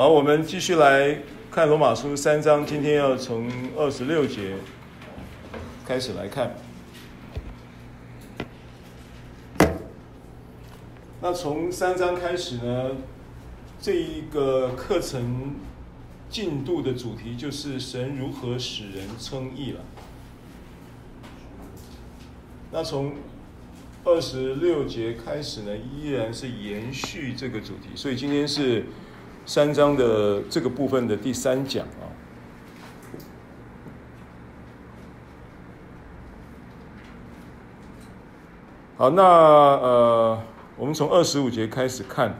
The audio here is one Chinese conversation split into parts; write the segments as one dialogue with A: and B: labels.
A: 好，我们继续来看罗马书三章，今天要从二十六节开始来看。那从三章开始呢，这一个课程进度的主题就是神如何使人称义了。那从二十六节开始呢，依然是延续这个主题，所以今天是。三章的这个部分的第三讲啊，好，那呃，我们从二十五节开始看，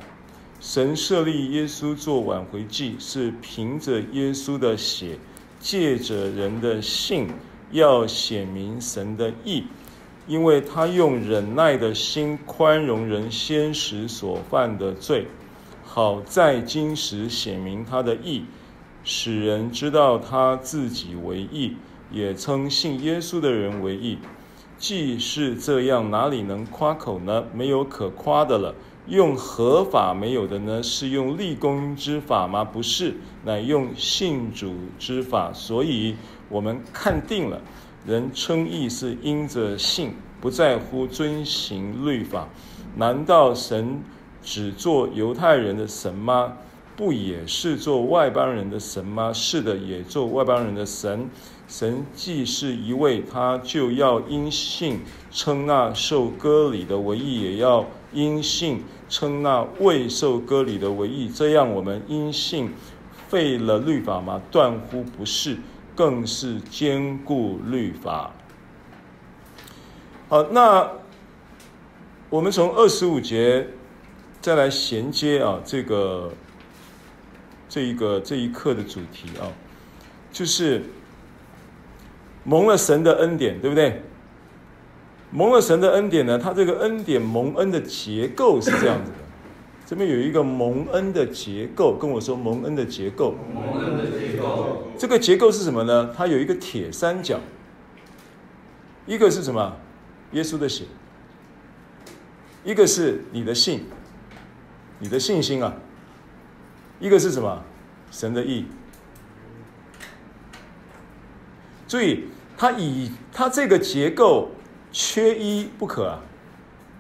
A: 神设立耶稣做挽回祭，是凭着耶稣的血，借着人的信，要显明神的义，因为他用忍耐的心宽容人先时所犯的罪。好在今时显明他的义，使人知道他自己为义，也称信耶稣的人为义。既是这样，哪里能夸口呢？没有可夸的了。用合法没有的呢？是用立功之法吗？不是，乃用信主之法。所以我们看定了，人称义是因着信，不在乎遵行律法。难道神？只做犹太人的神吗？不也是做外邦人的神吗？是的，也做外邦人的神。神既是一位，他就要因信称那受割礼的为义，也要因信称那未受割礼的为义。这样，我们因信废了律法吗？断乎不是，更是坚固律法。好，那我们从二十五节。再来衔接啊，这个这一个这一课的主题啊，就是蒙了神的恩典，对不对？蒙了神的恩典呢，它这个恩典蒙恩的结构是这样子的。这边有一个蒙恩的结构，跟我说蒙恩的结构。蒙恩的结构。这个结构是什么呢？它有一个铁三角，一个是什么？耶稣的血，一个是你的信。你的信心啊，一个是什么？神的意。注意，它以它这个结构缺一不可啊。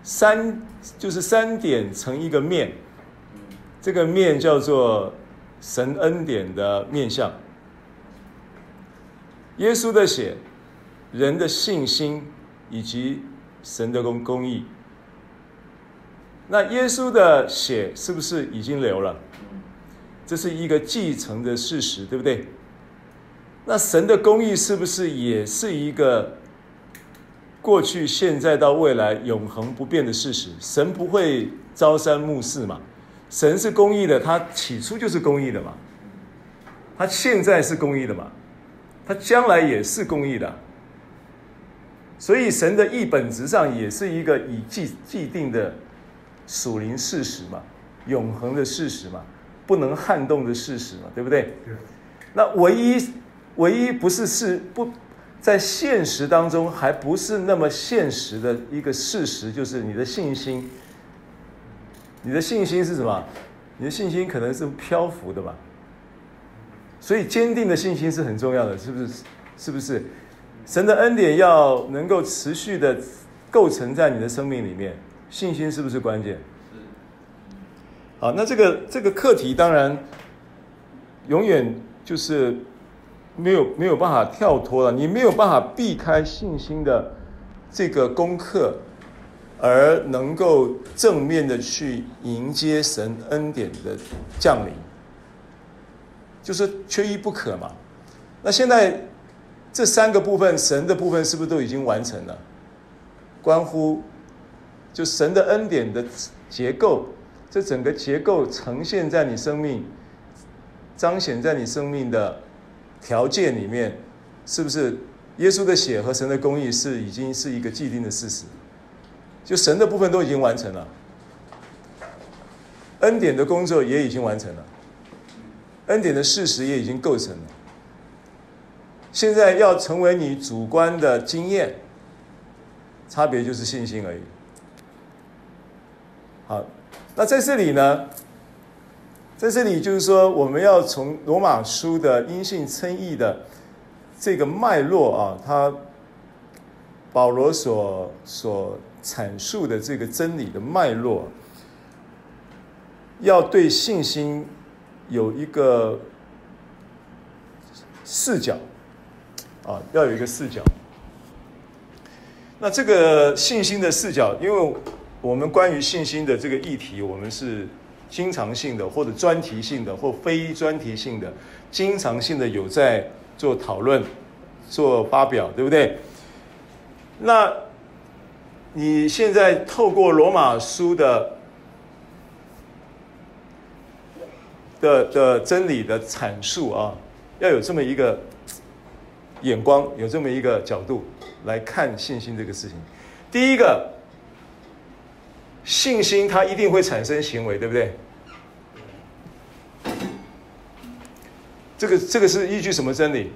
A: 三就是三点成一个面，这个面叫做神恩典的面向。耶稣的血，人的信心以及神的公公义。那耶稣的血是不是已经流了？这是一个继承的事实，对不对？那神的公义是不是也是一个过去、现在到未来永恒不变的事实？神不会朝三暮四嘛？神是公义的，他起初就是公义的嘛？他现在是公义的嘛？他将来也是公义的。所以神的义本质上也是一个已既既定的。属灵事实嘛，永恒的事实嘛，不能撼动的事实嘛，对不对？对。那唯一唯一不是是不在现实当中还不是那么现实的一个事实，就是你的信心。你的信心是什么？你的信心可能是漂浮的嘛。所以坚定的信心是很重要的，是不是？是不是？神的恩典要能够持续的构成在你的生命里面。信心是不是关键？好，那这个这个课题当然永远就是没有没有办法跳脱了，你没有办法避开信心的这个功课，而能够正面的去迎接神恩典的降临，就是缺一不可嘛。那现在这三个部分，神的部分是不是都已经完成了？关乎。就神的恩典的结构，这整个结构呈现在你生命，彰显在你生命的条件里面，是不是？耶稣的血和神的公义是已经是一个既定的事实，就神的部分都已经完成了，恩典的工作也已经完成了，恩典的事实也已经构成了，现在要成为你主观的经验，差别就是信心而已。好，那在这里呢，在这里就是说，我们要从罗马书的因信称义的这个脉络啊，他保罗所所阐述的这个真理的脉络，要对信心有一个视角啊，要有一个视角。那这个信心的视角，因为我们关于信心的这个议题，我们是经常性的，或者专题性的，或非专题性的，经常性的有在做讨论、做发表，对不对？那你现在透过罗马书的的的真理的阐述啊，要有这么一个眼光，有这么一个角度。来看信心这个事情，第一个，信心它一定会产生行为，对不对？这个这个是依据什么真理？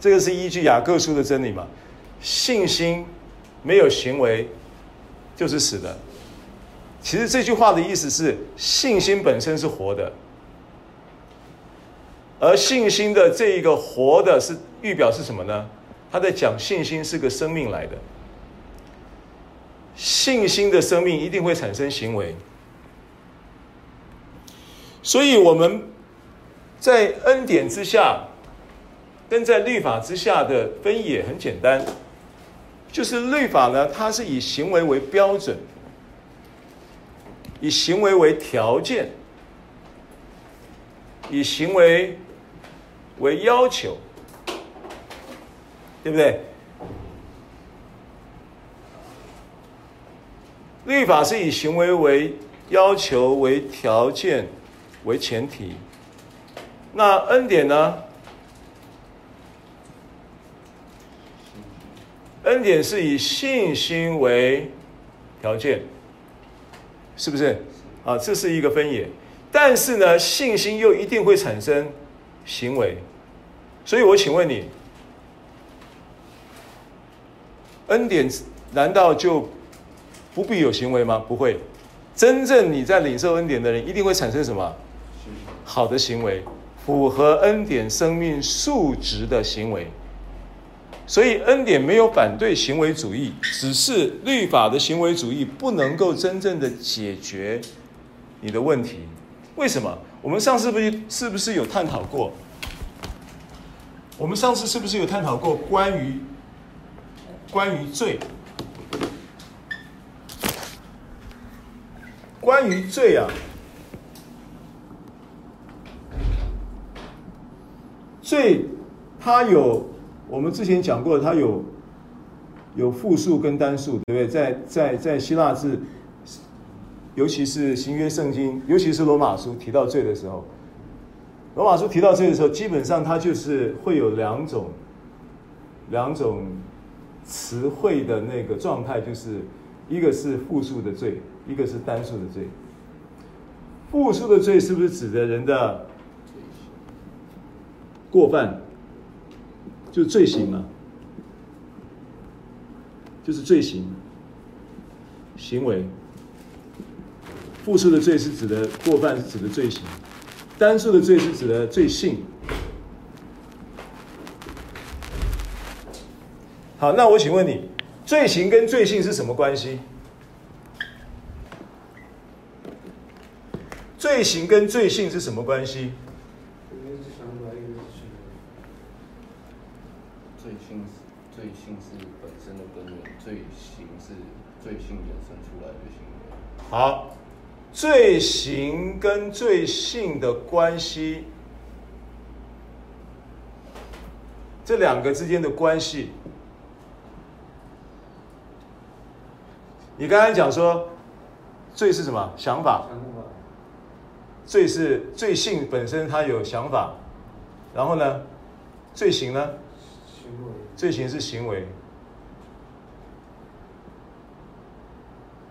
A: 这个是依据雅各书的真理嘛？信心没有行为就是死的。其实这句话的意思是，信心本身是活的，而信心的这一个活的是预表是什么呢？他在讲信心是个生命来的，信心的生命一定会产生行为，所以我们在恩典之下，跟在律法之下的分野很简单，就是律法呢，它是以行为为标准，以行为为条件，以行为为要求。对不对？律法是以行为为要求、为条件、为前提。那恩典呢？恩典是以信心为条件，是不是？啊，这是一个分野。但是呢，信心又一定会产生行为。所以我请问你。恩典难道就不必有行为吗？不会，真正你在领受恩典的人，一定会产生什么好的行为，符合恩典生命数值的行为。所以恩典没有反对行为主义，只是律法的行为主义不能够真正的解决你的问题。为什么？我们上次不是是不是有探讨过？我们上次是不是有探讨过关于？关于罪，关于罪啊，罪它有我们之前讲过，它有有复数跟单数，对不对？在在在希腊字，尤其是新约圣经，尤其是罗马书提到罪的时候，罗马书提到罪的时候，基本上它就是会有两种两种。词汇的那个状态，就是一个是复数的罪，一个是单数的罪。复数的罪是不是指的人的过犯？就罪行嘛，就是罪行行为。复数的罪是指的过犯，是指的罪行；单数的罪是指的罪性。好，那我请问你，罪行跟罪性是什么关系？罪行跟罪性是什么关系？
B: 罪性是罪性是本身的根源，罪行是罪性衍生出来的行为。
A: 好，罪行跟罪性的关系，这两个之间的关系。你刚才讲说，罪是什么？想法。罪是罪性本身，它有想法。然后呢，罪行呢？行为。罪行是行为。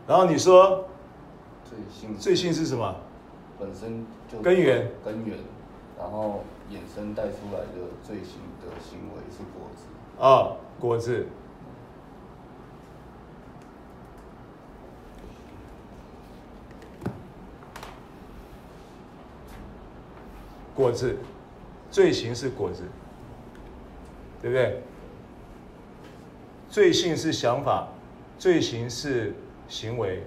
A: 然后你说，
B: 罪性。
A: 罪性是什么？
B: 本身就
A: 根源。
B: 根源。然后衍生带出来的罪行的行为是果子。
A: 啊，果子。果子，罪行是果子，对不对？罪性是想法，罪行是行为，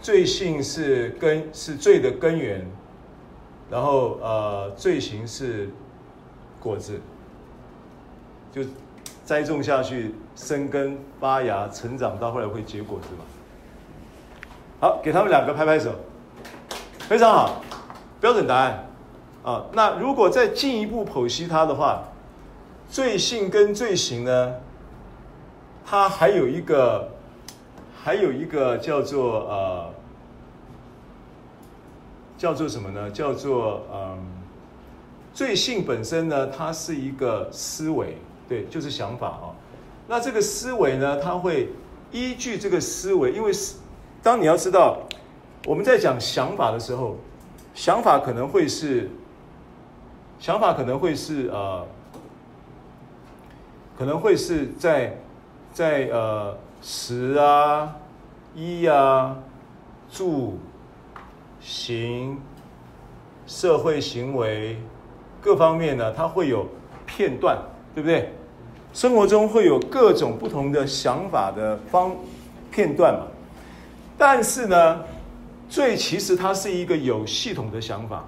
A: 罪性是根，是罪的根源，然后呃，罪行是果子，就栽种下去，生根发芽，成长到后来会结果子嘛。好，给他们两个拍拍手，非常好，标准答案啊。那如果再进一步剖析它的话。罪性跟罪行呢，它还有一个，还有一个叫做呃，叫做什么呢？叫做嗯、罪性本身呢，它是一个思维，对，就是想法啊、哦。那这个思维呢，它会依据这个思维，因为当你要知道我们在讲想法的时候，想法可能会是，想法可能会是呃。可能会是在，在呃十啊、一啊、住、行、社会行为各方面呢，它会有片段，对不对？生活中会有各种不同的想法的方片段嘛。但是呢，罪其实它是一个有系统的想法。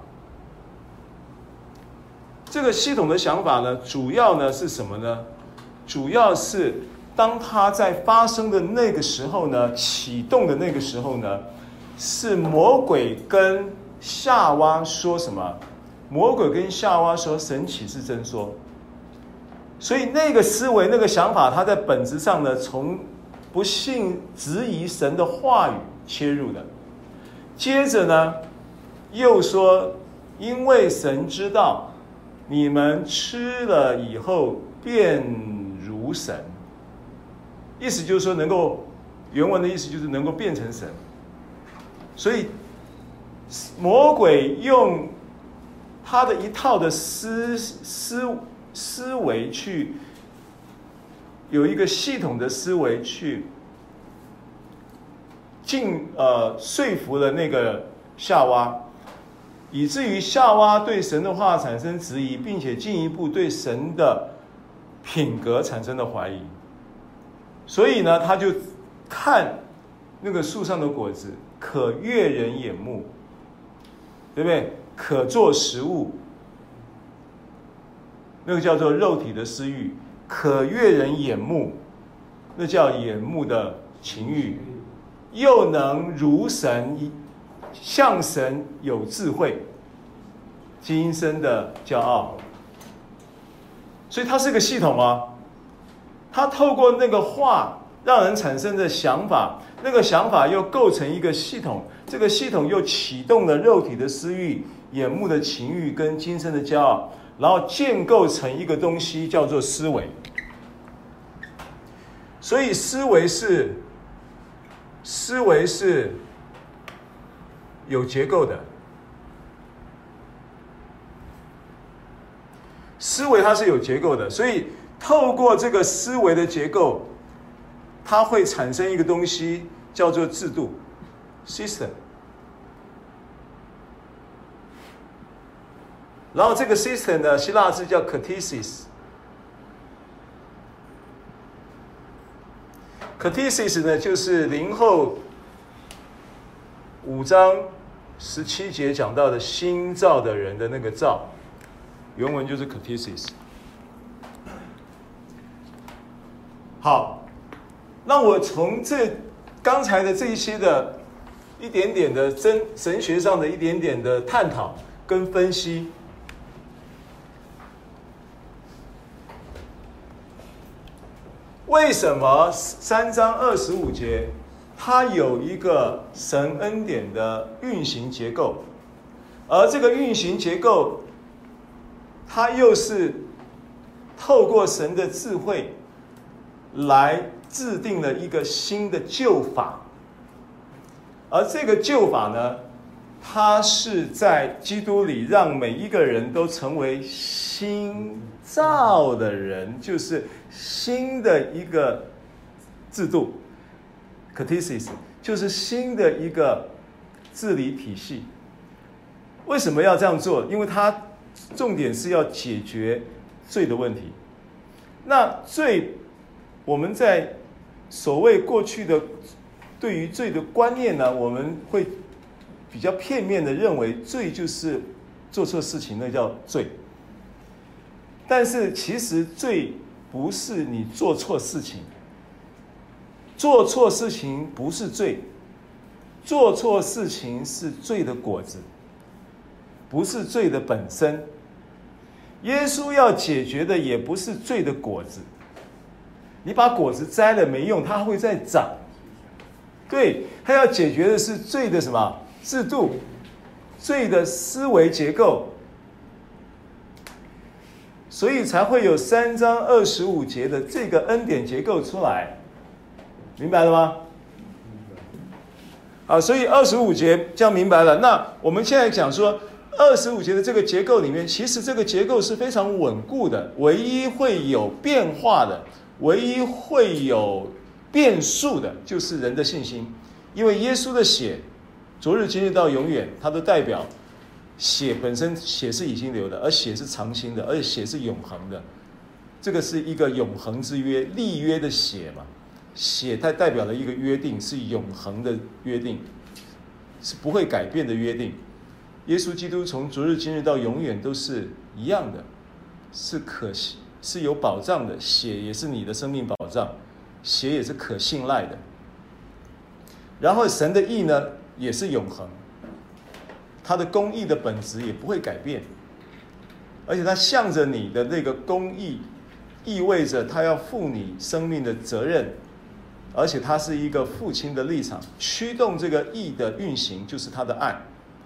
A: 这个系统的想法呢，主要呢是什么呢？主要是当它在发生的那个时候呢，启动的那个时候呢，是魔鬼跟夏娃说什么？魔鬼跟夏娃说：“神岂是真说？”所以那个思维、那个想法，它在本质上呢，从不信、质疑神的话语切入的。接着呢，又说：“因为神知道你们吃了以后便。”如神，意思就是说，能够原文的意思就是能够变成神。所以魔鬼用他的一套的思思思维去有一个系统的思维去进呃说服了那个夏娃，以至于夏娃对神的话产生质疑，并且进一步对神的。品格产生了怀疑，所以呢，他就看那个树上的果子可悦人眼目，对不对？可做食物，那个叫做肉体的私欲，可悦人眼目，那叫眼目的情欲，又能如神，像神有智慧，今生的骄傲。所以它是个系统啊，它透过那个话让人产生的想法，那个想法又构成一个系统，这个系统又启动了肉体的私欲、眼目的情欲跟今生的骄傲，然后建构成一个东西叫做思维。所以思维是思维是有结构的。思维它是有结构的，所以透过这个思维的结构，它会产生一个东西叫做制度 （system）。然后这个 system 呢，希腊字叫 kathesis。Cathesis 呢，就是零后五章十七节讲到的新造的人的那个造。原文就是 Cathesis。好，那我从这刚才的这一些的一点点的真神学上的一点点的探讨跟分析，为什么三章二十五节它有一个神恩典的运行结构，而这个运行结构，它又是透过神的智慧来制定了一个新的旧法，而这个旧法呢，他是在基督里让每一个人都成为新造的人，就是新的一个制度，kathesis，就是新的一个治理体系。为什么要这样做？因为它重点是要解决罪的问题。那罪，我们在所谓过去的对于罪的观念呢，我们会比较片面的认为罪就是做错事情，那叫罪。但是其实罪不是你做错事情，做错事情不是罪，做错事情是罪的果子，不是罪的本身。耶稣要解决的也不是罪的果子，你把果子摘了没用，它会再长。对，他要解决的是罪的什么制度，罪的思维结构。所以才会有三章二十五节的这个恩典结构出来，明白了吗？啊，所以二十五节这样明白了。那我们现在讲说二十五节的这个结构里面，其实这个结构是非常稳固的，唯一会有变化的，唯一会有变数的，就是人的信心，因为耶稣的血，昨日今日到永远，它的代表。血本身，血是已经流的，而血是长青的，而且血是永恒的。这个是一个永恒之约，立约的血嘛。血它代表了一个约定，是永恒的约定，是不会改变的约定。耶稣基督从昨日今日到永远都是一样的，是可信，是有保障的。血也是你的生命保障，血也是可信赖的。然后神的意呢，也是永恒。他的公义的本质也不会改变，而且他向着你的那个公义，意味着他要负你生命的责任，而且他是一个父亲的立场，驱动这个义的运行，就是他的爱，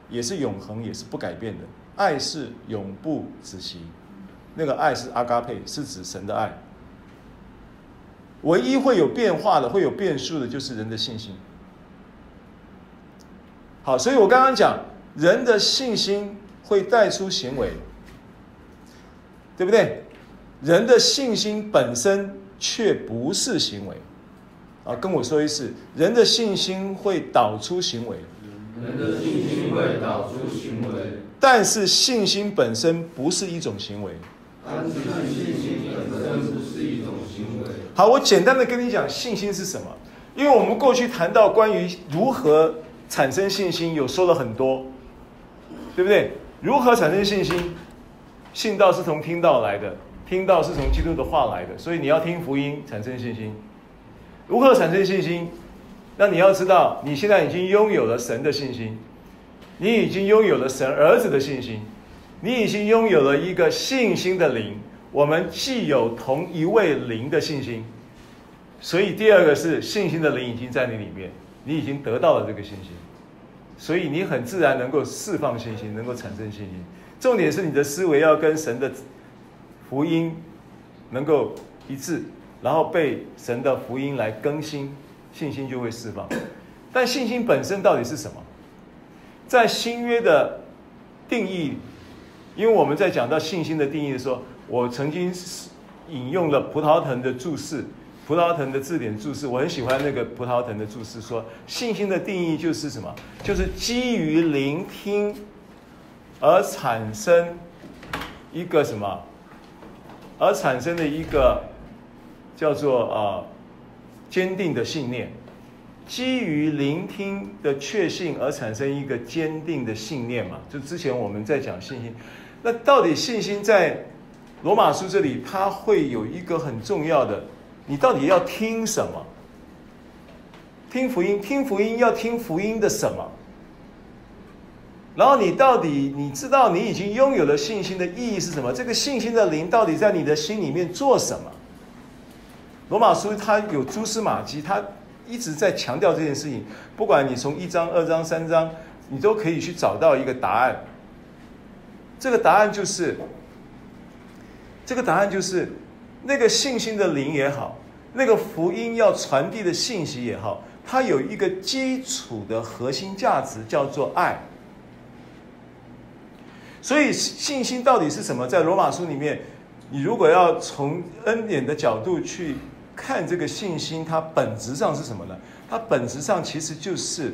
A: 也是永恒，也是不改变的。爱是永不止息，那个爱是阿嘎佩，是指神的爱。唯一会有变化的、会有变数的，就是人的信心。好，所以我刚刚讲。人的信心会带出行为，对不对？人的信心本身却不是行为，啊，跟我说一次，人的信心会导出行为。
B: 人的信心会导出行为，
A: 但是信心本身不是一种行为。
B: 但是信心本身不是一种行为。
A: 好，我简单的跟你讲，信心是什么？因为我们过去谈到关于如何产生信心，有说了很多。对不对？如何产生信心？信道是从听道来的，听道是从基督的话来的，所以你要听福音产生信心。如何产生信心？那你要知道，你现在已经拥有了神的信心，你已经拥有了神儿子的信心，你已经拥有了一个信心的灵。我们既有同一位灵的信心，所以第二个是信心的灵已经在你里面，你已经得到了这个信心。所以你很自然能够释放信心，能够产生信心。重点是你的思维要跟神的福音能够一致，然后被神的福音来更新，信心就会释放。但信心本身到底是什么？在新约的定义，因为我们在讲到信心的定义的时候，我曾经引用了葡萄藤的注释。葡萄藤的字典注释，我很喜欢那个葡萄藤的注释，说信心的定义就是什么？就是基于聆听而产生一个什么？而产生的一个叫做啊坚定的信念。基于聆听的确信而产生一个坚定的信念嘛？就之前我们在讲信心，那到底信心在罗马书这里，它会有一个很重要的。你到底要听什么？听福音，听福音要听福音的什么？然后你到底你知道你已经拥有了信心的意义是什么？这个信心的灵到底在你的心里面做什么？罗马书它有蛛丝马迹，它一直在强调这件事情。不管你从一章、二章、三章，你都可以去找到一个答案。这个答案就是，这个答案就是。那个信心的灵也好，那个福音要传递的信息也好，它有一个基础的核心价值，叫做爱。所以信心到底是什么？在罗马书里面，你如果要从恩典的角度去看这个信心，它本质上是什么呢？它本质上其实就是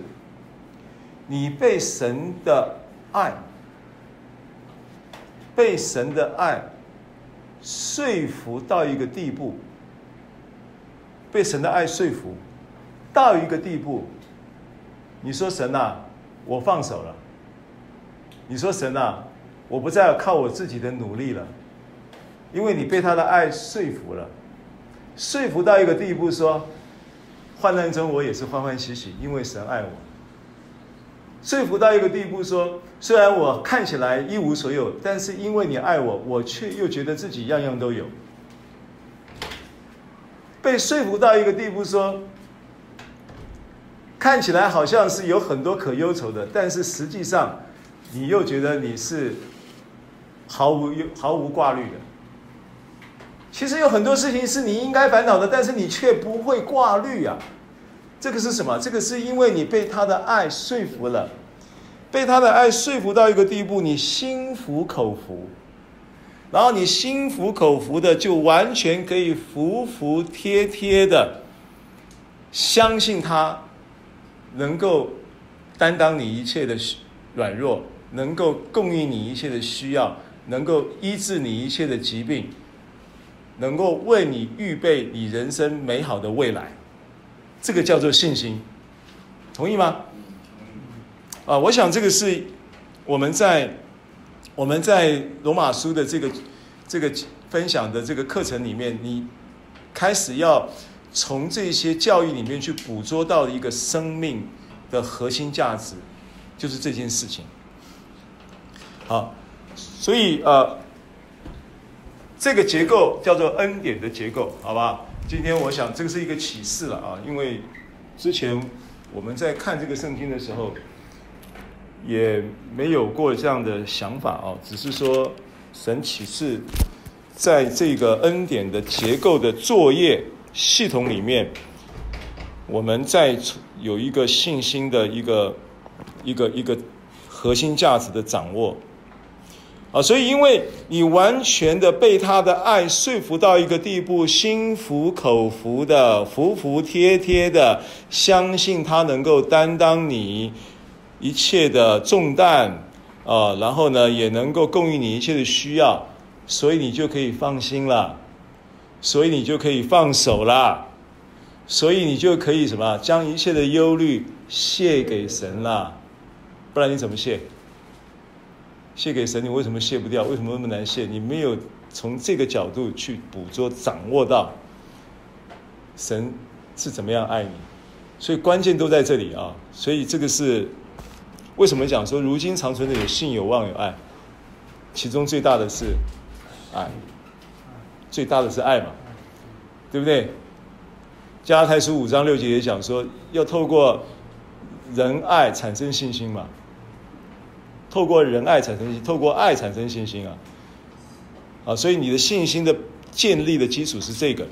A: 你被神的爱被神的爱说服到一个地步，被神的爱说服到一个地步，你说神呐，我放手了。你说神呐，我不再靠我自己的努力了，因为你被他的爱说服了，说服到一个地步说，患难中我也是欢欢喜喜，因为神爱我。说服到一个地步说，虽然我看起来一无所有，但是因为你爱我，我却又觉得自己样样都有。被说服到一个地步说，看起来好像是有很多可忧愁的，但是实际上。你又觉得你是毫无毫无挂虑的，其实有很多事情是你应该烦恼的，但是你却不会挂虑啊。这个是什么？这个是因为你被他的爱说服了，被他的爱说服到一个地步，你心服口服，然后你心服口服的就完全可以服服帖帖的相信他能够担当你一切的软弱。能够供应你一切的需要，能够医治你一切的疾病，能够为你预备你人生美好的未来，这个叫做信心，同意吗？啊，我想这个是我们在我们在罗马书的这个这个分享的这个课程里面，你开始要从这些教育里面去捕捉到一个生命的核心价值，就是这件事情。好，所以呃，这个结构叫做恩典的结构，好不好？今天我想这个是一个启示了啊，因为之前我们在看这个圣经的时候，也没有过这样的想法啊，只是说神启示在这个恩典的结构的作业系统里面，我们在有一个信心的一个一个一个核心价值的掌握。啊，所以因为你完全的被他的爱说服到一个地步，心服口服的、服服帖帖的，相信他能够担当你一切的重担，啊，然后呢，也能够供应你一切的需要，所以你就可以放心了，所以你就可以放手了，所以你就可以什么，将一切的忧虑卸给神了，不然你怎么卸？卸给神，你为什么卸不掉？为什么那么难卸？你没有从这个角度去捕捉、掌握到神是怎么样爱你，所以关键都在这里啊！所以这个是为什么讲说，如今长存的有信、有望、有爱，其中最大的是爱，最大的是爱嘛，对不对？加太书五章六节也讲说，要透过仁爱产生信心嘛。透过仁爱产生，透过爱产生信心啊，啊，所以你的信心的建立的基础是这个。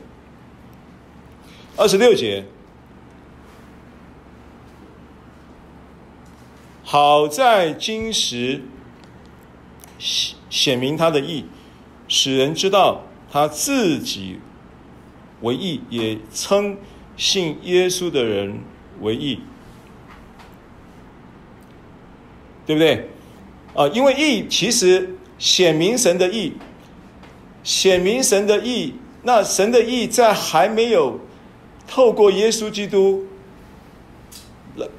A: 二十六节，好在今时显显明他的义，使人知道他自己为义，也称信耶稣的人为义，对不对？啊，因为义其实显明神的义，显明神的义。那神的义在还没有透过耶稣基督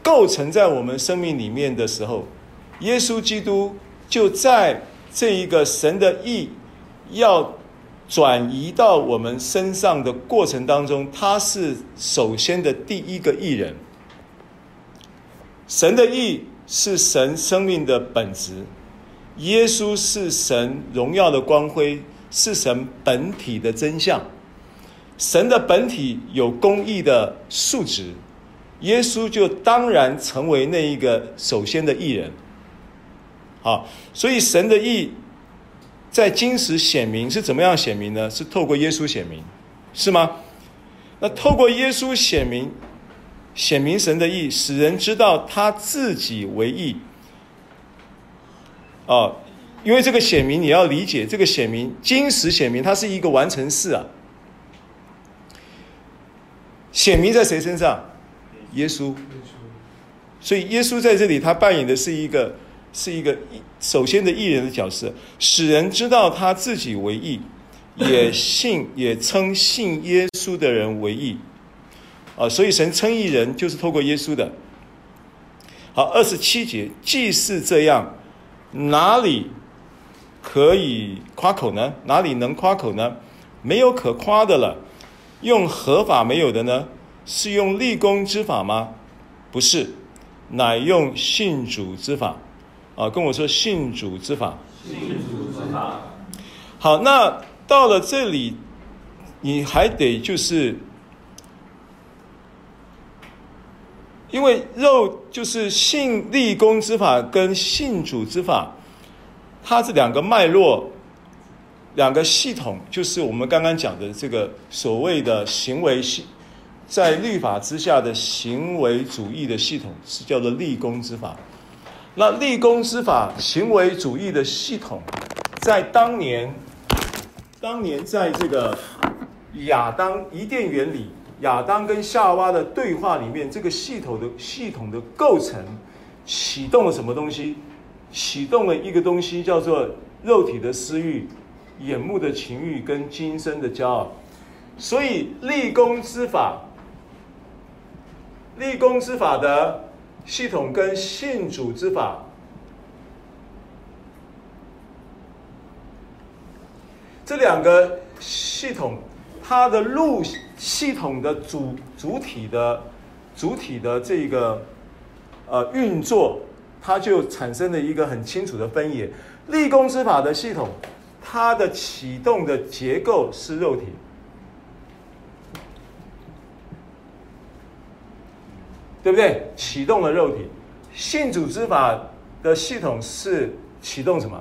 A: 构成在我们生命里面的时候，耶稣基督就在这一个神的义要转移到我们身上的过程当中，他是首先的第一个义人。神的义。是神生命的本质，耶稣是神荣耀的光辉，是神本体的真相。神的本体有公义的素质，耶稣就当然成为那一个首先的义人。好，所以神的义在今时显明是怎么样显明呢？是透过耶稣显明，是吗？那透过耶稣显明。显明神的义，使人知道他自己为义。啊，因为这个显明，你要理解这个显明，今时显明，它是一个完成式啊。显明在谁身上？耶稣。所以耶稣在这里，他扮演的是一个是一个首先的义人的角色，使人知道他自己为义，也信也称信耶稣的人为义。啊，所以神称义人就是透过耶稣的。好，二十七节，既是这样，哪里可以夸口呢？哪里能夸口呢？没有可夸的了。用何法没有的呢？是用立功之法吗？不是，乃用信主之法。啊，跟我说信主之法。
B: 信主之法。
A: 好，那到了这里，你还得就是，因为肉就是信立功之法跟信主之法，它这两个脉络。两个系统就是我们刚刚讲的这个所谓的行为系，在律法之下的行为主义的系统是叫做立功之法。那立功之法、行为主义的系统，在当年，当年在这个亚当伊甸园里，亚当跟夏娃的对话里面，这个系统的系统的构成启动了什么东西？启动了一个东西叫做肉体的私欲。眼目的情欲跟今生的骄傲，所以立功之法，立功之法的系统跟信主之法，这两个系统，它的路系统的主主体的主体的这个呃运作，它就产生了一个很清楚的分野。立功之法的系统。它的启动的结构是肉体，对不对？启动了肉体，信主之法的系统是启动什么？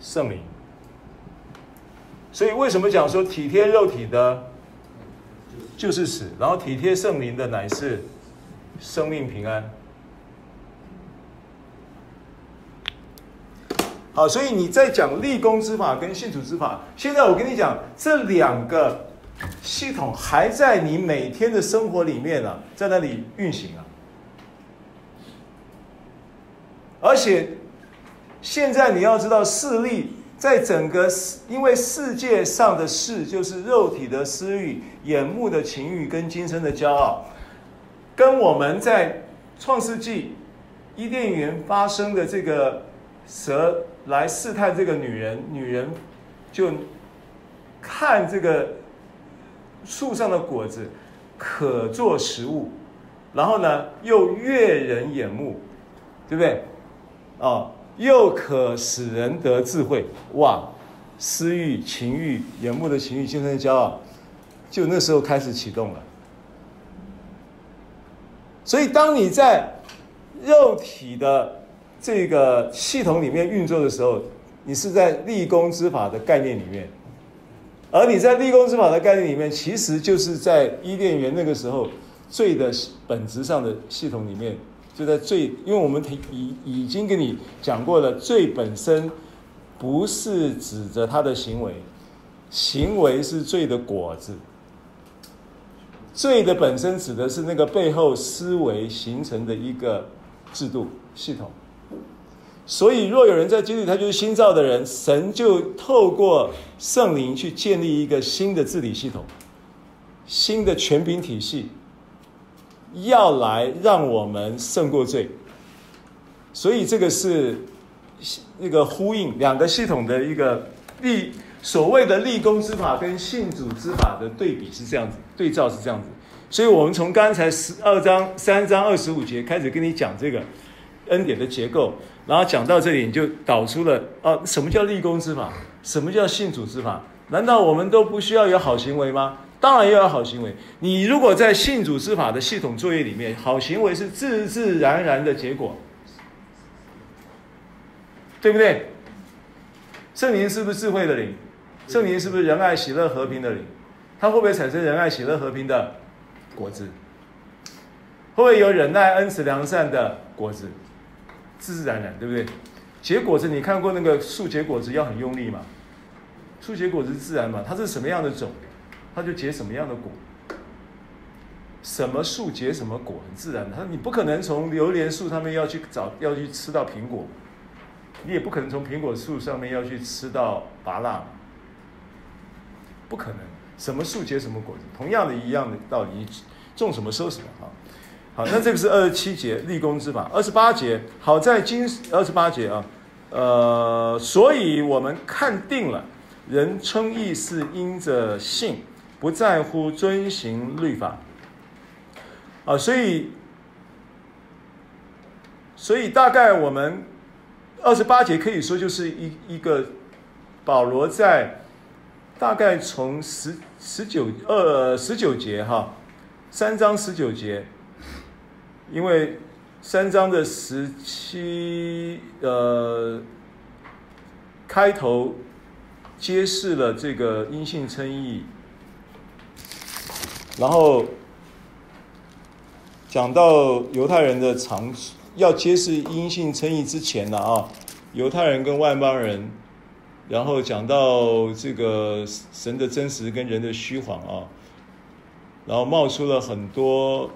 A: 圣灵。所以为什么讲说体贴肉体的，就是死；然后体贴圣灵的，乃是生命平安。好，所以你在讲立功之法跟信主之法。现在我跟你讲，这两个系统还在你每天的生活里面啊，在那里运行啊。而且现在你要知道，势力在整个世因为世界上的事，就是肉体的私欲、眼目的情欲跟今生的骄傲，跟我们在创世纪伊甸园发生的这个蛇。来试探这个女人，女人就看这个树上的果子可做食物，然后呢又悦人眼目，对不对？哦，又可使人得智慧，哇！私欲、情欲、眼目的情欲、今生的骄傲，就那时候开始启动了。所以，当你在肉体的这个系统里面运作的时候，你是在立功之法的概念里面，而你在立功之法的概念里面，其实就是在伊甸园那个时候罪的本质上的系统里面，就在罪，因为我们已已经跟你讲过了，罪本身不是指着他的行为，行为是罪的果子，罪的本身指的是那个背后思维形成的一个制度系统。所以，若有人在基督里，他就是新造的人。神就透过圣灵去建立一个新的治理系统，新的权柄体系，要来让我们胜过罪。所以，这个是那个呼应两个系统的一个立所谓的立功之法跟信主之法的对比是这样子，对照是这样子。所以我们从刚才十二章三章二十五节开始跟你讲这个恩典的结构。然后讲到这里，你就导出了啊，什么叫立功之法？什么叫信主之法？难道我们都不需要有好行为吗？当然要有好行为。你如果在信主之法的系统作业里面，好行为是自自然然的结果，对不对？圣灵是不是智慧的灵？圣灵是不是仁爱、喜乐、和平的灵？它会不会产生仁爱、喜乐、和平的果子？会不会有忍耐、恩慈、良善的果子？自自然然，对不对？结果子，你看过那个树结果子要很用力吗？树结果子是自然嘛？它是什么样的种，它就结什么样的果。什么树结什么果，很自然的。他你不可能从榴莲树上面要去找要去吃到苹果，你也不可能从苹果树上面要去吃到芭乐，不可能。什么树结什么果子，同样的一样的道理，种什么收什么哈。好，那这个是二十七节立功之法。二十八节好在今二十八节啊，呃，所以我们看定了，人称义是因着信，不在乎遵行律法。啊，所以，所以大概我们二十八节可以说就是一一个保罗在。大概从十十九二十九节哈，三章十九节，因为三章的十七呃开头揭示了这个因信称义，然后讲到犹太人的长要揭示因信称义之前呢啊，犹太人跟外邦人。然后讲到这个神的真实跟人的虚谎啊，然后冒出了很多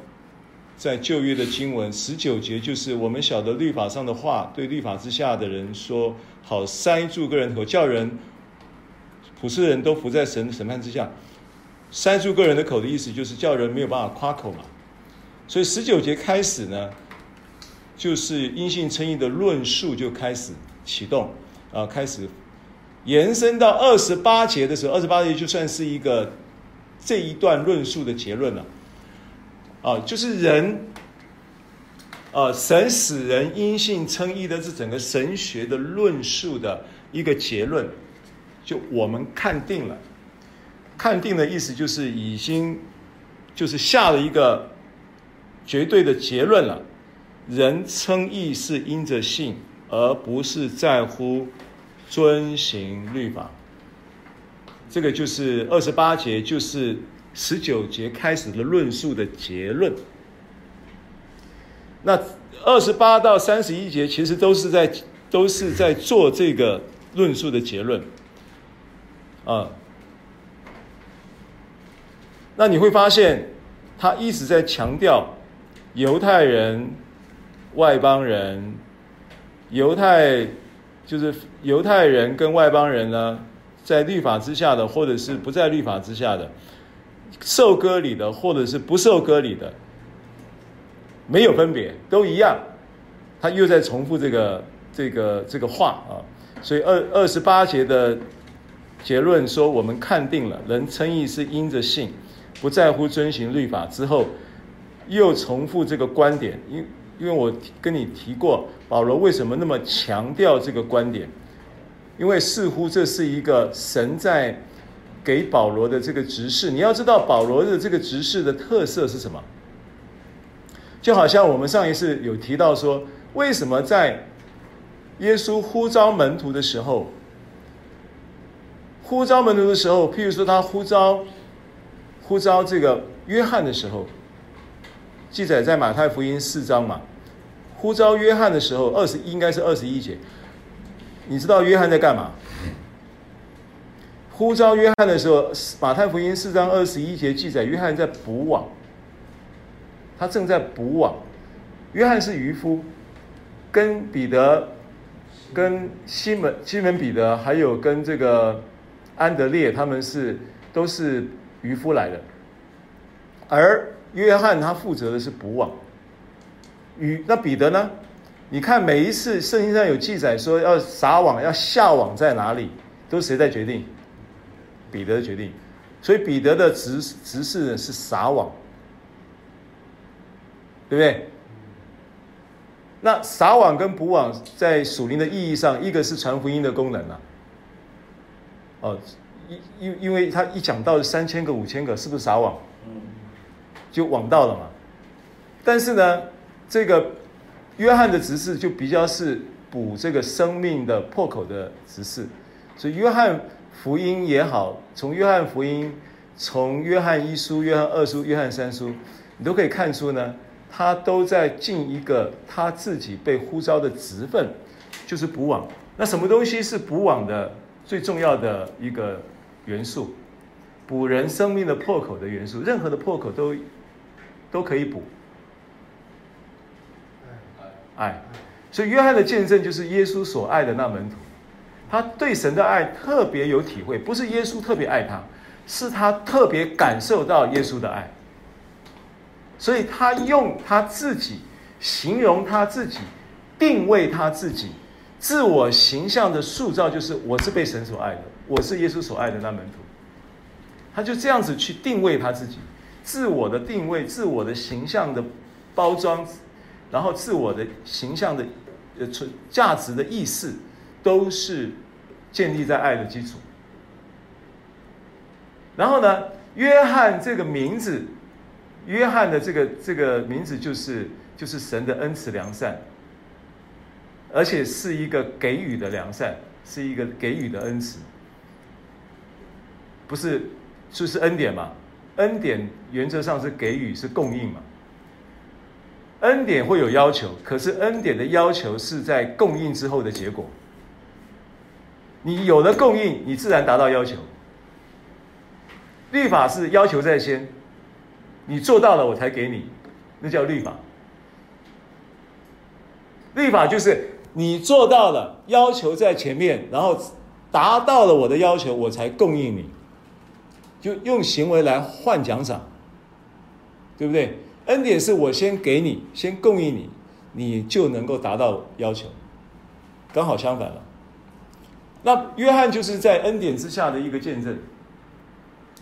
A: 在旧约的经文，十九节就是我们晓得律法上的话，对律法之下的人说，好塞住个人口，叫人普世人都服在神的审判之下。塞住个人的口的意思就是叫人没有办法夸口嘛。所以十九节开始呢，就是阴性称义的论述就开始启动啊，开始。延伸到二十八节的时候，二十八节就算是一个这一段论述的结论了。啊，就是人，啊，神使人因信称义的这整个神学的论述的一个结论，就我们看定了，看定的意思就是已经就是下了一个绝对的结论了。人称义是因着信，而不是在乎。遵行律法，这个就是二十八节，就是十九节开始的论述的结论。那二十八到三十一节其实都是在都是在做这个论述的结论，啊，那你会发现他一直在强调犹太人、外邦人、犹太。就是犹太人跟外邦人呢，在律法之下的，或者是不在律法之下的，受割礼的，或者是不受割礼的，没有分别，都一样。他又在重复这个这个这个话啊，所以二二十八节的结论说，我们看定了，人称义是因着信，不在乎遵行律法之后，又重复这个观点，因。因为我跟你提过，保罗为什么那么强调这个观点？因为似乎这是一个神在给保罗的这个执事。你要知道，保罗的这个执事的特色是什么？就好像我们上一次有提到说，为什么在耶稣呼召门徒的时候，呼召门徒的时候，譬如说他呼召呼召这个约翰的时候，记载在马太福音四章嘛。呼召约翰的时候，二十应该是二十一节。你知道约翰在干嘛？呼召约翰的时候，马太福音四章二十一节记载，约翰在捕网，他正在捕网。约翰是渔夫，跟彼得、跟西门、西门彼得，还有跟这个安德烈，他们是都是渔夫来的。而约翰他负责的是捕网。与那彼得呢？你看每一次圣经上有记载说要撒网、要下网在哪里，都谁在决定？彼得决定。所以彼得的职职事呢是撒网，对不对？那撒网跟捕网在属灵的意义上，一个是传福音的功能啊。哦，因因因为他一讲到三千个、五千个，是不是撒网？就网到了嘛。但是呢？这个约翰的职事就比较是补这个生命的破口的职事，所以约翰福音也好，从约翰福音、从约翰一书、约翰二书、约翰三书，你都可以看出呢，他都在尽一个他自己被呼召的职分，就是补网。那什么东西是补网的最重要的一个元素？补人生命的破口的元素，任何的破口都都可以补。爱，所以约翰的见证就是耶稣所爱的那门徒，他对神的爱特别有体会，不是耶稣特别爱他，是他特别感受到耶稣的爱，所以他用他自己形容他自己，定位他自己，自我形象的塑造就是我是被神所爱的，我是耶稣所爱的那门徒，他就这样子去定位他自己，自我的定位，自我的形象的包装。然后，自我的形象的呃存价值的意识，都是建立在爱的基础。然后呢，约翰这个名字，约翰的这个这个名字就是就是神的恩慈良善，而且是一个给予的良善，是一个给予的恩慈，不是就是恩典嘛？恩典原则上是给予，是供应嘛？恩典会有要求，可是恩典的要求是在供应之后的结果。你有了供应，你自然达到要求。律法是要求在先，你做到了我才给你，那叫律法。律法就是你做到了，要求在前面，然后达到了我的要求，我才供应你，就用行为来换奖赏，对不对？恩典是我先给你，先供应你，你就能够达到要求。刚好相反了。那约翰就是在恩典之下的一个见证。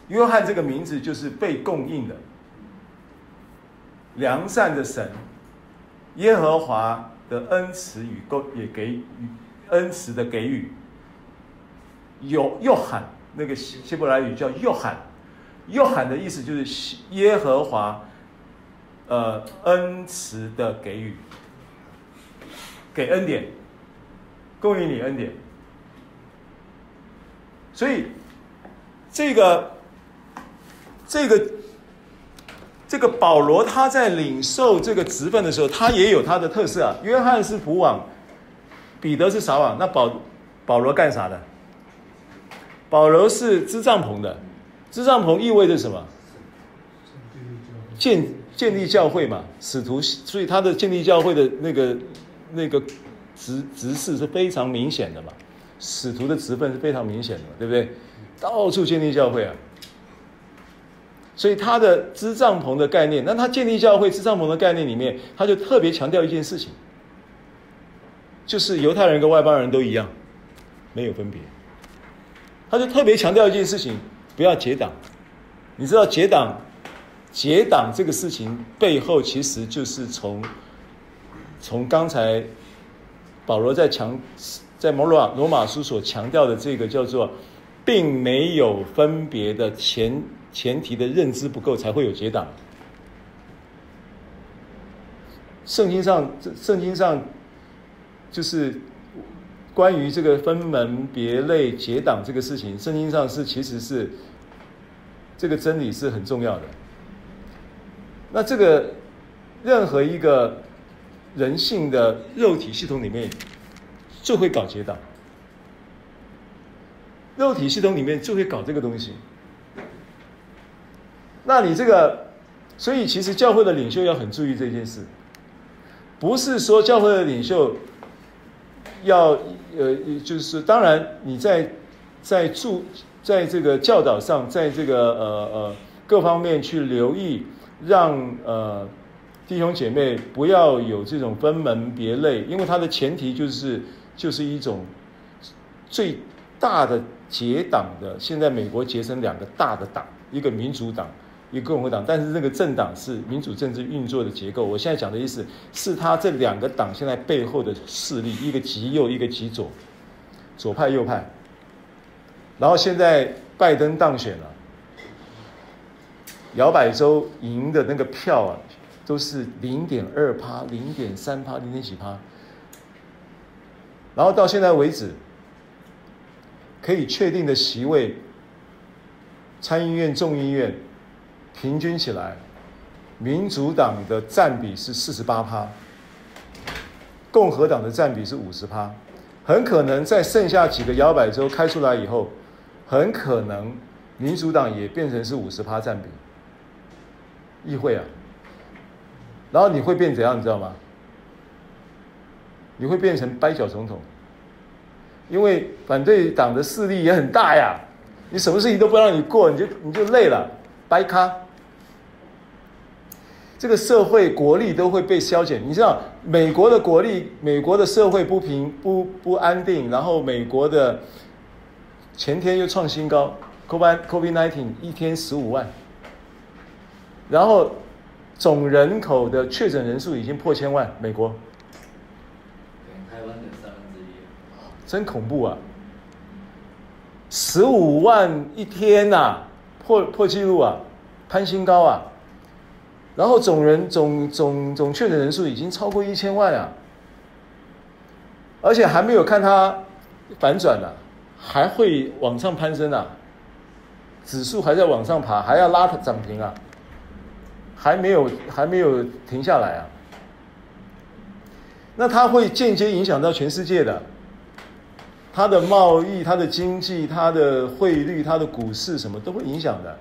A: 约翰这个名字就是被供应的，良善的神，耶和华的恩慈与供也给予恩慈的给予。有又喊那个希伯来语叫又喊，又喊的意思就是耶和华。呃，恩慈的给予，给恩典，供应你恩典。所以，这个，这个，这个保罗他在领受这个职分的时候，他也有他的特色啊。约翰是捕网，彼得是撒网，那保保罗干啥的？保罗是支帐篷的，支帐篷意味着什么？建。建立教会嘛，使徒，所以他的建立教会的那个那个职职事是非常明显的嘛，使徒的职分是非常明显的，对不对？到处建立教会啊，所以他的支帐篷的概念，那他建立教会支帐篷的概念里面，他就特别强调一件事情，就是犹太人跟外邦人都一样，没有分别。他就特别强调一件事情，不要结党，你知道结党。结党这个事情背后，其实就是从从刚才保罗在强在摩罗罗马书所强调的这个叫做，并没有分别的前前提的认知不够，才会有结党。圣经上，圣经上就是关于这个分门别类结党这个事情，圣经上是其实是这个真理是很重要的。那这个任何一个人性的肉体系统里面，就会搞结党。肉体系统里面就会搞这个东西。那你这个，所以其实教会的领袖要很注意这件事，不是说教会的领袖要呃，就是当然你在在注在这个教导上，在这个呃呃各方面去留意。让呃弟兄姐妹不要有这种分门别类，因为它的前提就是就是一种最大的结党的。现在美国结成两个大的党，一个民主党，一个共和党，但是这个政党是民主政治运作的结构。我现在讲的意思是，他这两个党现在背后的势力，一个极右，一个极左，左派右派。然后现在拜登当选了。摇摆州赢的那个票啊，都是零点二趴、零点三趴、零点几趴。然后到现在为止，可以确定的席位，参议院、众议院平均起来，民主党的占比是四十八趴，共和党的占比是五十趴。很可能在剩下几个摇摆州开出来以后，很可能民主党也变成是五十趴占比。议会啊，然后你会变怎样？你知道吗？你会变成掰脚总统，因为反对党的势力也很大呀。你什么事情都不让你过，你就你就累了，掰咖。这个社会国力都会被消减。你知道，美国的国力，美国的社会不平不不安定，然后美国的前天又创新高，COVID COVID nineteen 一天十五万，然后总人口的确诊人数已经破千万，美国。
C: 台湾的三分之一。
A: 真恐怖啊！十五万一天呐、啊，破破纪录啊，攀新高啊！然后总人总总总确诊人数已经超过一千万啊，而且还没有看它反转呢、啊，还会往上攀升啊，指数还在往上爬，还要拉涨停啊，还没有还没有停下来啊，那它会间接影响到全世界的。它的贸易、它的经济、它的汇率、它的股市，什么都会影响的。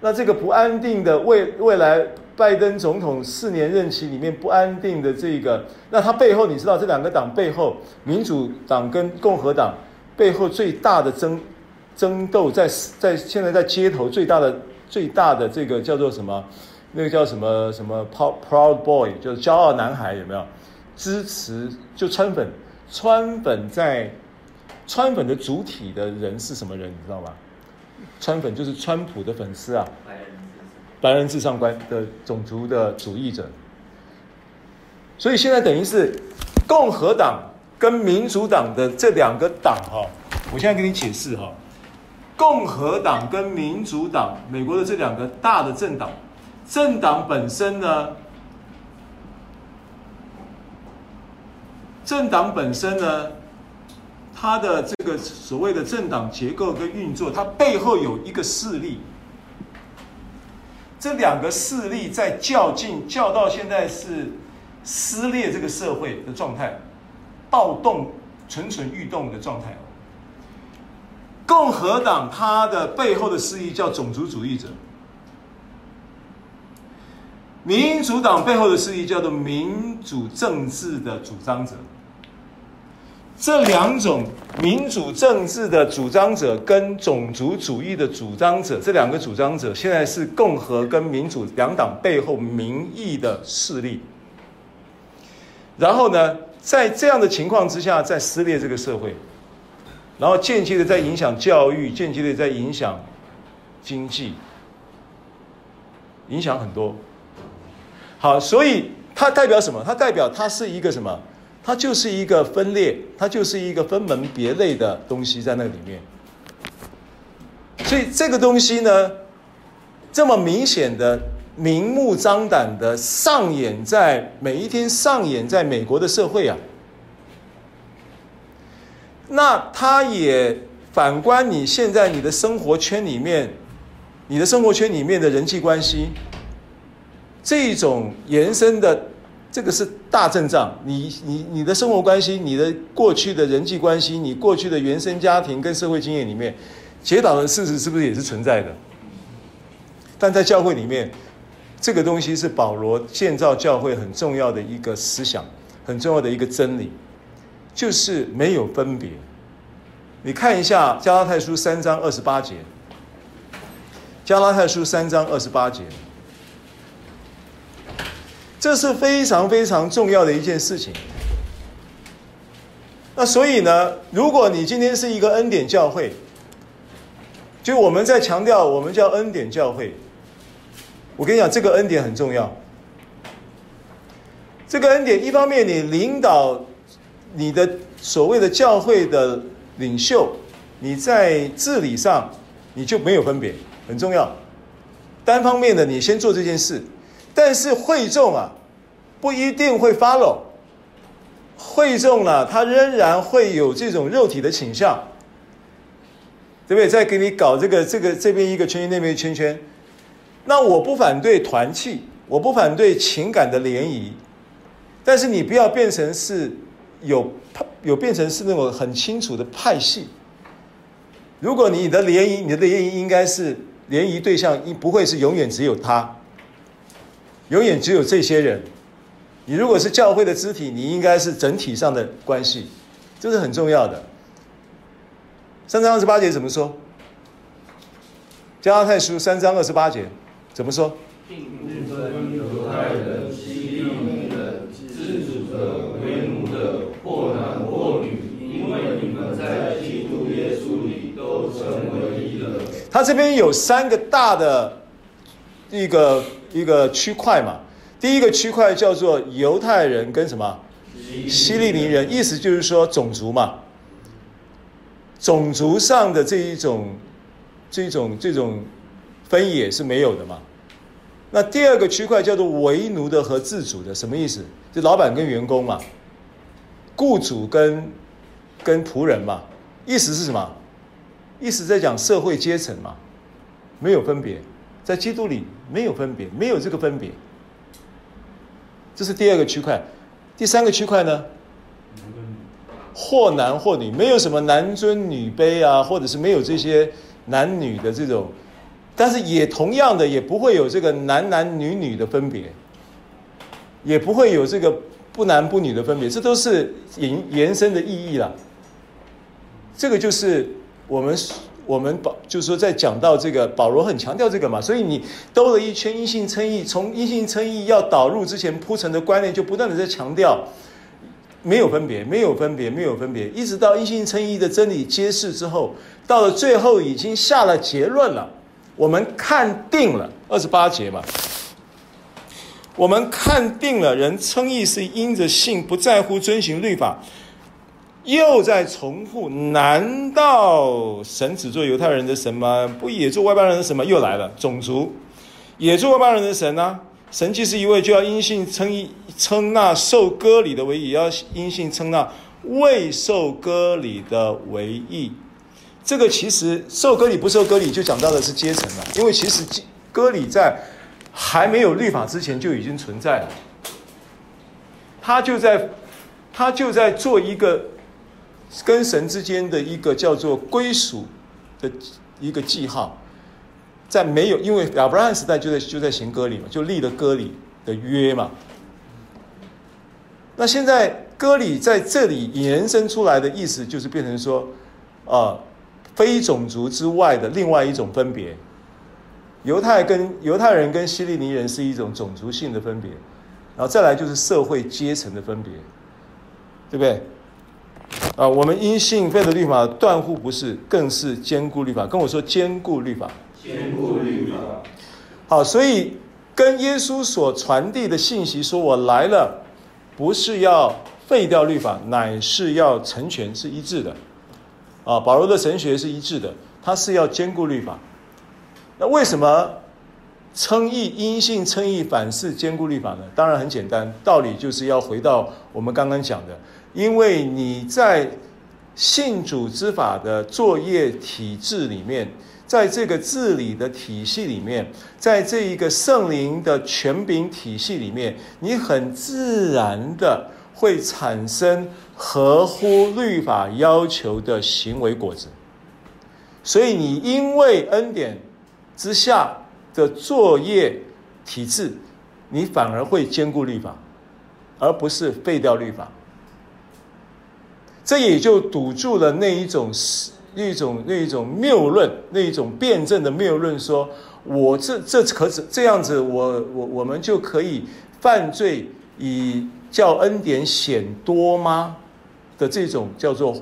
A: 那这个不安定的未未来，拜登总统四年任期里面不安定的这个，那他背后你知道这两个党背后，民主党跟共和党背后最大的争争斗，在在现在在街头最大的最大的这个叫做什么？那个叫什么什么 Proud Boy，就是骄傲男孩，有没有？支持就川粉，川粉在川粉的主体的人是什么人？你知道吗？川粉就是川普的粉丝啊，白人至上观的种族的主义者。所以现在等于是共和党跟民主党的这两个党哈，我现在给你解释哈，共和党跟民主党，美国的这两个大的政党，政党本身呢？政党本身呢，它的这个所谓的政党结构跟运作，它背后有一个势力。这两个势力在较劲，较到现在是撕裂这个社会的状态，暴动蠢蠢欲动的状态。共和党它的背后的势力叫种族主义者，民主党背后的势力叫做民主政治的主张者。这两种民主政治的主张者跟种族主义的主张者，这两个主张者现在是共和跟民主两党背后民意的势力。然后呢，在这样的情况之下，在撕裂这个社会，然后间接的在影响教育，间接的在影响经济，影响很多。好，所以它代表什么？它代表它是一个什么？它就是一个分裂，它就是一个分门别类的东西在那里面。所以这个东西呢，这么明显的、明目张胆的上演在每一天上演在美国的社会啊。那它也反观你现在你的生活圈里面，你的生活圈里面的人际关系，这种延伸的。这个是大阵仗，你你你的生活关系，你的过去的人际关系，你过去的原生家庭跟社会经验里面，结党的事实是不是也是存在的？但在教会里面，这个东西是保罗建造教会很重要的一个思想，很重要的一个真理，就是没有分别。你看一下加拉太书三章二十八节，加拉太书三章二十八节。这是非常非常重要的一件事情。那所以呢，如果你今天是一个恩典教会，就我们在强调我们叫恩典教会。我跟你讲，这个恩典很重要。这个恩典一方面你领导你的所谓的教会的领袖，你在治理上你就没有分别，很重要。单方面的你先做这件事。但是会众啊，不一定会 follow。会众呢、啊，他仍然会有这种肉体的倾向，对不对？再给你搞这个这个这边一个圈圈，那边一个圈圈。那我不反对团契，我不反对情感的联谊，但是你不要变成是有有变成是那种很清楚的派系。如果你的联谊，你的联谊应该是联谊对象，不会是永远只有他。永远只有这些人。你如果是教会的肢体，你应该是整体上的关系，这是很重要的。三章二十八节怎么说？加拉太书三章二十八节怎么说？并不分犹太人、希利尼人、自主的、为奴的，或男或女，因为你们在基督耶稣里都成为一了。他这边有三个大的一个一个区块嘛。第一个区块叫做犹太人跟什么？希利尼人，意思就是说种族嘛，种族上的这一种、这种、这种分野是没有的嘛。那第二个区块叫做为奴的和自主的，什么意思？就老板跟员工嘛，雇主跟跟仆人嘛，意思是什么？意思在讲社会阶层嘛，没有分别，在基督里没有分别，没有这个分别。这是第二个区块，第三个区块呢？或男或女，没有什么男尊女卑啊，或者是没有这些男女的这种，但是也同样的，也不会有这个男男女女的分别，也不会有这个不男不女的分别，这都是延延伸的意义啦。这个就是我们。我们保就是说，在讲到这个，保罗很强调这个嘛，所以你兜了一圈阴性称义，从阴性称义要导入之前铺陈的观念，就不断的在强调，没有分别，没有分别，没有分别，一直到阴性称义的真理揭示之后，到了最后已经下了结论了，我们看定了二十八节嘛，我们看定了人称义是因着信，不在乎遵行律法。又在重复，难道神只做犹太人的神吗？不也做外邦人的神吗？又来了，种族也做外邦人的神啊！神既是一位，就要因信称，称那受割礼的为义，也要因信称那未受割礼的为义。这个其实受割礼不受割礼，就讲到的是阶层了。因为其实割礼在还没有律法之前就已经存在了，他就在他就在做一个。跟神之间的一个叫做归属的一个记号，在没有，因为亚伯拉罕时代就在就在行割礼嘛，就立了割礼的约嘛。那现在割礼在这里延伸出来的意思，就是变成说，啊、呃，非种族之外的另外一种分别。犹太跟犹太人跟希利尼人是一种种族性的分别，然后再来就是社会阶层的分别，对不对？啊，我们因信废的律法，断乎不是，更是坚固律法。跟我说坚固律法，坚固律法。好，所以跟耶稣所传递的信息说：“我来了，不是要废掉律法，乃是要成全，是一致的。”啊，保罗的神学是一致的，他是要兼顾律法。那为什么称义因信称义反是兼顾律法呢？当然很简单，道理就是要回到我们刚刚讲的。因为你在信主之法的作业体制里面，在这个治理的体系里面，在这一个圣灵的权柄体系里面，你很自然的会产生合乎律法要求的行为果子。所以你因为恩典之下的作业体制，你反而会兼顾律法，而不是废掉律法。这也就堵住了那一种那一种那一种谬论，那一种辩证的谬论，说我这这可是这样子我，我我们就可以犯罪以叫恩典显多吗？的这种叫做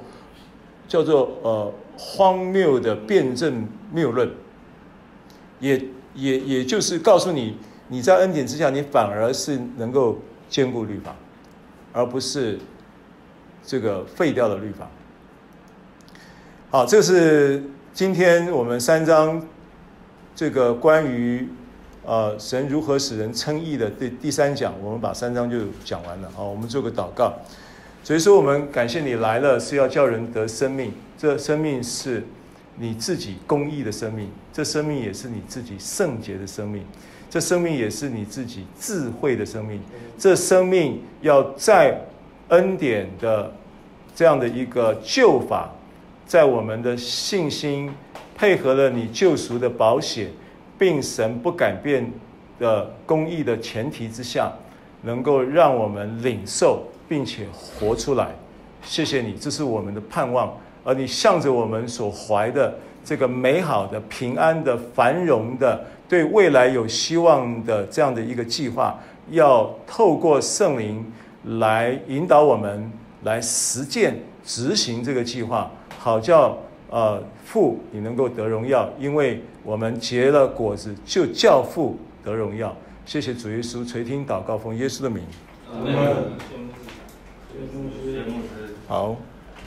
A: 叫做呃荒谬的辩证谬论，也也也就是告诉你，你在恩典之下，你反而是能够兼顾律法，而不是。这个废掉的律法。好，这是今天我们三章这个关于呃神如何使人称义的第第三讲，我们把三章就讲完了。好，我们做个祷告。所以说，我们感谢你来了，是要叫人得生命。这生命是你自己公义的生命，这生命也是你自己圣洁的生命，这生命也是你自己智慧的生命。这生命要在。恩典的这样的一个救法，在我们的信心配合了你救赎的保险，并神不改变的公义的前提之下，能够让我们领受并且活出来。谢谢你，这是我们的盼望。而你向着我们所怀的这个美好的、平安的、繁荣的、对未来有希望的这样的一个计划，要透过圣灵来引导我们来实践执行这个计划，好叫呃父你能够得荣耀，因为我们结了果子，就叫父得荣耀。谢谢主耶稣垂听祷告，奉耶稣的名。好。